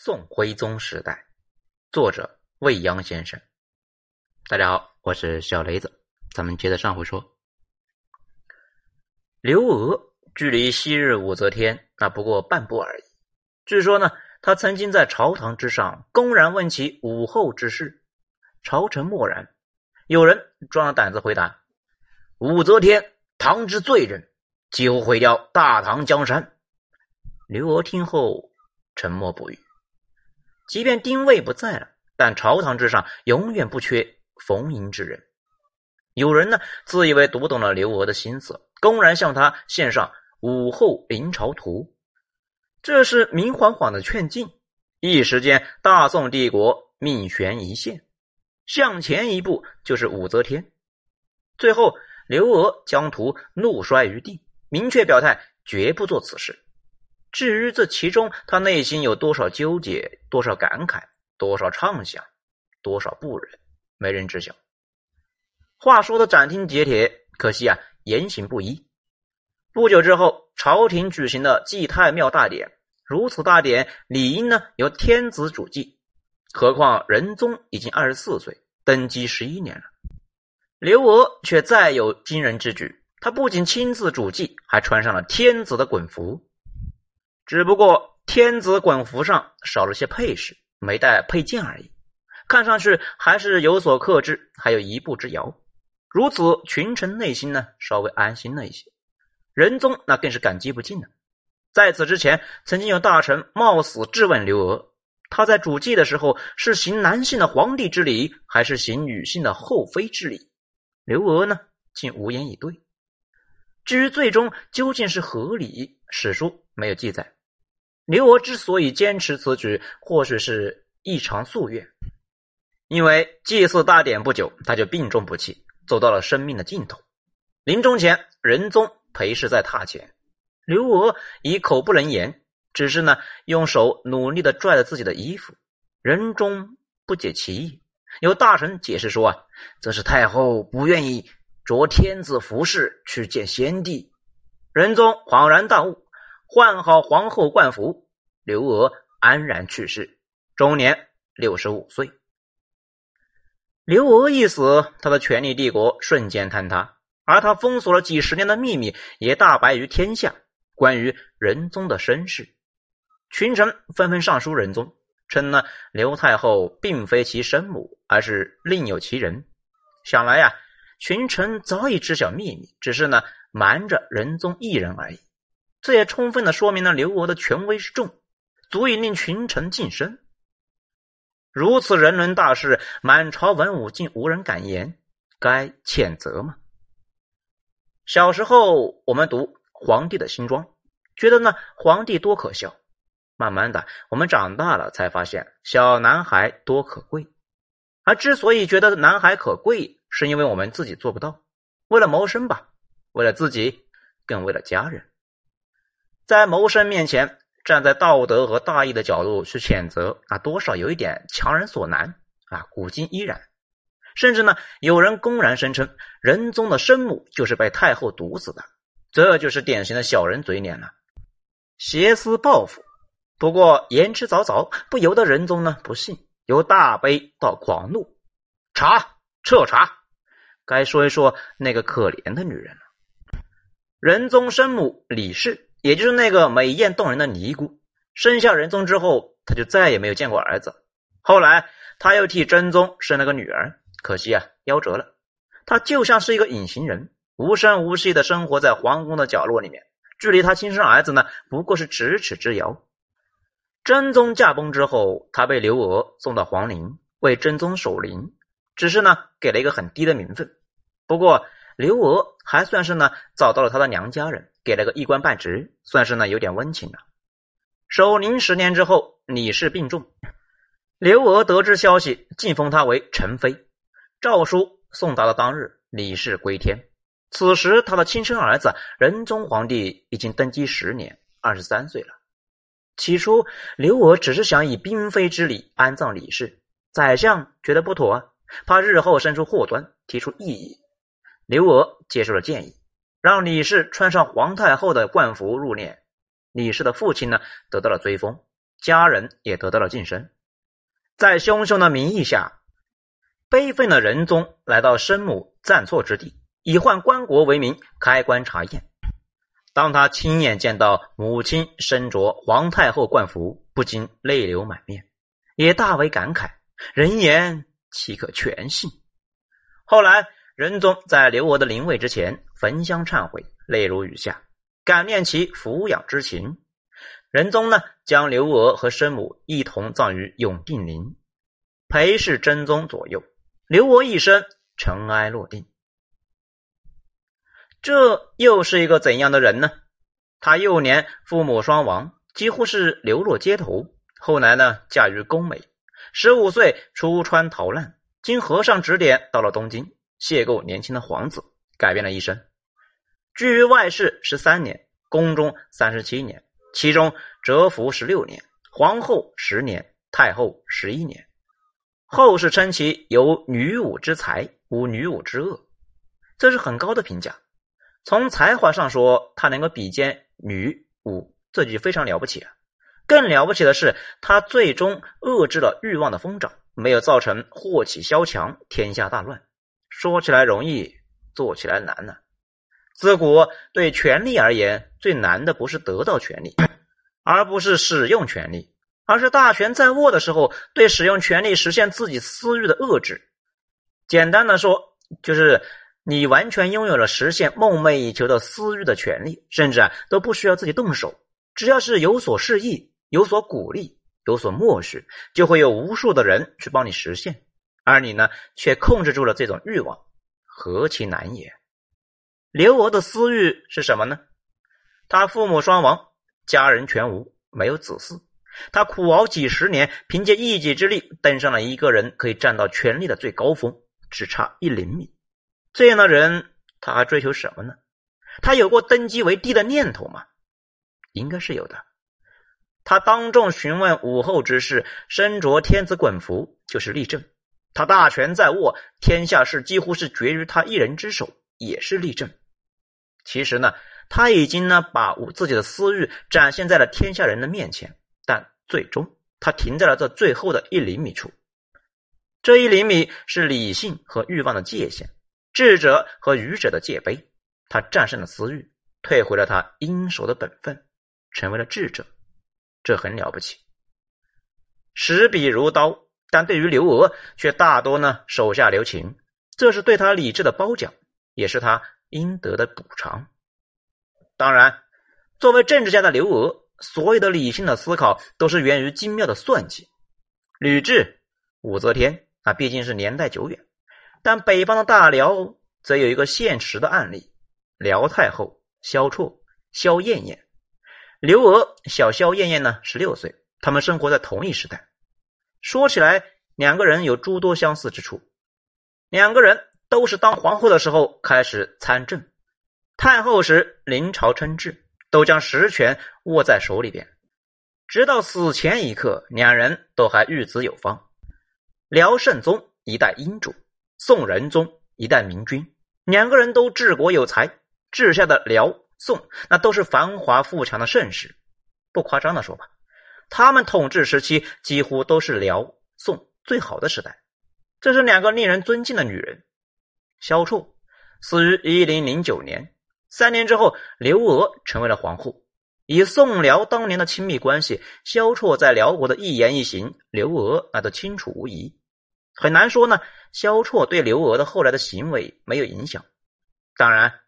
宋徽宗时代，作者未央先生。大家好，我是小雷子，咱们接着上回说。刘娥距离昔日武则天那不过半步而已。据说呢，他曾经在朝堂之上公然问起武后之事，朝臣默然。有人壮着胆子回答：“武则天，唐之罪人，几乎毁掉大唐江山。”刘娥听后沉默不语。即便丁谓不在了，但朝堂之上永远不缺逢迎之人。有人呢，自以为读懂了刘娥的心思，公然向他献上《武后临朝图》，这是明晃晃的劝进。一时间，大宋帝国命悬一线，向前一步就是武则天。最后，刘娥将图怒摔于地，明确表态绝不做此事。至于这其中，他内心有多少纠结，多少感慨，多少畅想，多少不忍，没人知晓。话说的斩钉截铁，可惜啊，言行不一。不久之后，朝廷举行了祭太庙大典，如此大典理应呢由天子主祭，何况仁宗已经二十四岁，登基十一年了。刘娥却再有惊人之举，他不仅亲自主祭，还穿上了天子的衮服。只不过天子衮服上少了些配饰，没带佩剑而已，看上去还是有所克制，还有一步之遥。如此，群臣内心呢稍微安心了一些。仁宗那更是感激不尽了。在此之前，曾经有大臣冒死质问刘娥，他在主祭的时候是行男性的皇帝之礼，还是行女性的后妃之礼？刘娥呢竟无言以对。至于最终究竟是何理，史书没有记载。刘娥之所以坚持此举，或许是异常夙愿。因为祭祀大典不久，他就病重不起，走到了生命的尽头。临终前，仁宗陪侍在榻前，刘娥以口不能言，只是呢用手努力的拽着自己的衣服。仁宗不解其意，有大臣解释说啊，这是太后不愿意着天子服饰去见先帝。仁宗恍然大悟。换好皇后冠服，刘娥安然去世，终年六十五岁。刘娥一死，他的权力帝国瞬间坍塌，而他封锁了几十年的秘密也大白于天下。关于仁宗的身世，群臣纷纷上书仁宗，称呢刘太后并非其生母，而是另有其人。想来呀，群臣早已知晓秘密，只是呢瞒着仁宗一人而已。这也充分的说明了刘娥的权威之重，足以令群臣晋升。如此人伦大事，满朝文武竟无人敢言，该谴责吗？小时候我们读《皇帝的新装》，觉得呢皇帝多可笑。慢慢的，我们长大了才发现小男孩多可贵。而之所以觉得男孩可贵，是因为我们自己做不到。为了谋生吧，为了自己，更为了家人。在谋生面前，站在道德和大义的角度去谴责，啊，多少有一点强人所难啊，古今依然。甚至呢，有人公然声称仁宗的生母就是被太后毒死的，这就是典型的小人嘴脸了，挟私报复。不过言之凿凿，不由得仁宗呢不信，由大悲到狂怒，查，彻查。该说一说那个可怜的女人了，仁宗生母李氏。也就是那个美艳动人的尼姑，生下仁宗之后，他就再也没有见过儿子。后来他又替真宗生了个女儿，可惜啊，夭折了。他就像是一个隐形人，无声无息的生活在皇宫的角落里面，距离他亲生儿子呢，不过是咫尺之遥。真宗驾崩之后，他被刘娥送到皇陵为真宗守灵，只是呢，给了一个很低的名分。不过刘娥还算是呢，找到了他的娘家人。给了个一官半职，算是呢有点温情了。守灵十年之后，李氏病重，刘娥得知消息，晋封他为陈妃。诏书送达的当日，李氏归天。此时，他的亲生儿子仁宗皇帝已经登基十年，二十三岁了。起初，刘娥只是想以嫔妃之礼安葬李氏，宰相觉得不妥啊，怕日后生出祸端，提出异议。刘娥接受了建议。让李氏穿上皇太后的冠服入殓，李氏的父亲呢得到了追封，家人也得到了晋升。在兄兄的名义下，悲愤的仁宗来到生母暂错之地，以换棺椁为名开棺查验。当他亲眼见到母亲身着皇太后冠服，不禁泪流满面，也大为感慨。人言岂可全信？后来仁宗在刘娥的灵位之前焚香忏悔，泪如雨下，感念其抚养之情。仁宗呢，将刘娥和生母一同葬于永定陵，陪侍真宗左右。刘娥一生尘埃落定。这又是一个怎样的人呢？他幼年父母双亡，几乎是流落街头。后来呢，嫁于宫美，十五岁出川逃难，经和尚指点，到了东京，邂逅年轻的皇子，改变了一生。居于外室十三年，宫中三十七年，其中蛰伏十六年，皇后十年，太后十一年。后世称其有女武之才，无女武之恶，这是很高的评价。从才华上说，他能够比肩女武，这就非常了不起啊！更了不起的是，他最终遏制了欲望的疯长，没有造成祸起萧墙、天下大乱。说起来容易，做起来难呢。自古对权力而言，最难的不是得到权力，而不是使用权力，而是大权在握的时候，对使用权力实现自己私欲的遏制。简单的说，就是。你完全拥有了实现梦寐以求的私欲的权利，甚至啊都不需要自己动手，只要是有所示意、有所鼓励、有所默许，就会有无数的人去帮你实现。而你呢，却控制住了这种欲望，何其难也！刘娥的私欲是什么呢？他父母双亡，家人全无，没有子嗣。他苦熬几十年，凭借一己之力登上了一个人可以站到权力的最高峰，只差一厘米。这样的人，他还追求什么呢？他有过登基为帝的念头吗？应该是有的。他当众询问武后之事，身着天子衮服，就是例证。他大权在握，天下事几乎是决于他一人之手，也是例证。其实呢，他已经呢把自己的私欲展现在了天下人的面前，但最终他停在了这最后的一厘米处。这一厘米是理性和欲望的界限。智者和愚者的界碑，他战胜了私欲，退回了他应守的本分，成为了智者，这很了不起。使笔如刀，但对于刘娥却大多呢手下留情，这是对他理智的褒奖，也是他应得的补偿。当然，作为政治家的刘娥，所有的理性的思考都是源于精妙的算计。吕雉、武则天，啊毕竟是年代久远。但北方的大辽则有一个现实的案例：辽太后萧绰、萧燕燕。刘娥小萧燕燕呢，十六岁，他们生活在同一时代。说起来，两个人有诸多相似之处。两个人都是当皇后的时候开始参政，太后时临朝称制，都将实权握在手里边，直到死前一刻，两人都还育子有方。辽圣宗一代英主。宋仁宗一代明君，两个人都治国有才，治下的辽宋那都是繁华富强的盛世。不夸张的说吧，他们统治时期几乎都是辽宋最好的时代。这是两个令人尊敬的女人。萧绰死于一零零九年，三年之后，刘娥成为了皇后。以宋辽当年的亲密关系，萧绰在辽国的一言一行，刘娥那都清楚无疑。很难说呢。萧绰对刘娥的后来的行为没有影响。当然，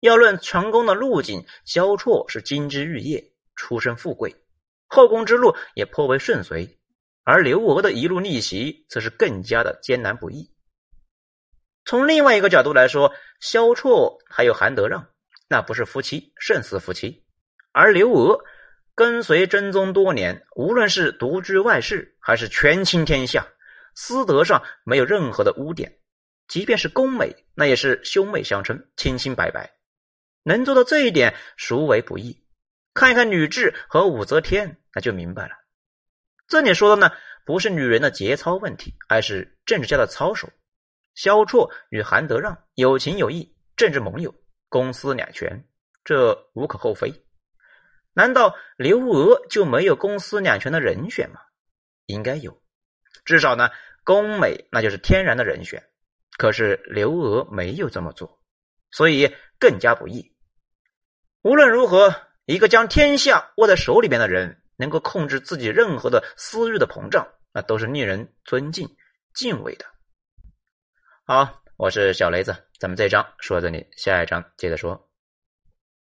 要论成功的路径，萧绰是金枝玉叶，出身富贵，后宫之路也颇为顺遂。而刘娥的一路逆袭，则是更加的艰难不易。从另外一个角度来说，萧绰还有韩德让，那不是夫妻，胜似夫妻。而刘娥跟随真宗多年，无论是独居外室，还是权倾天下。私德上没有任何的污点，即便是宫美，那也是兄妹相称，清清白白。能做到这一点，孰为不易？看一看吕雉和武则天，那就明白了。这里说的呢，不是女人的节操问题，而是政治家的操守。萧绰与韩德让有情有义，政治盟友，公私两全，这无可厚非。难道刘娥就没有公司两全的人选吗？应该有，至少呢，宫美那就是天然的人选。可是刘娥没有这么做，所以更加不易。无论如何，一个将天下握在手里边的人，能够控制自己任何的私欲的膨胀，那都是令人尊敬、敬畏的。好，我是小雷子，咱们这一章说到这里，下一章接着说。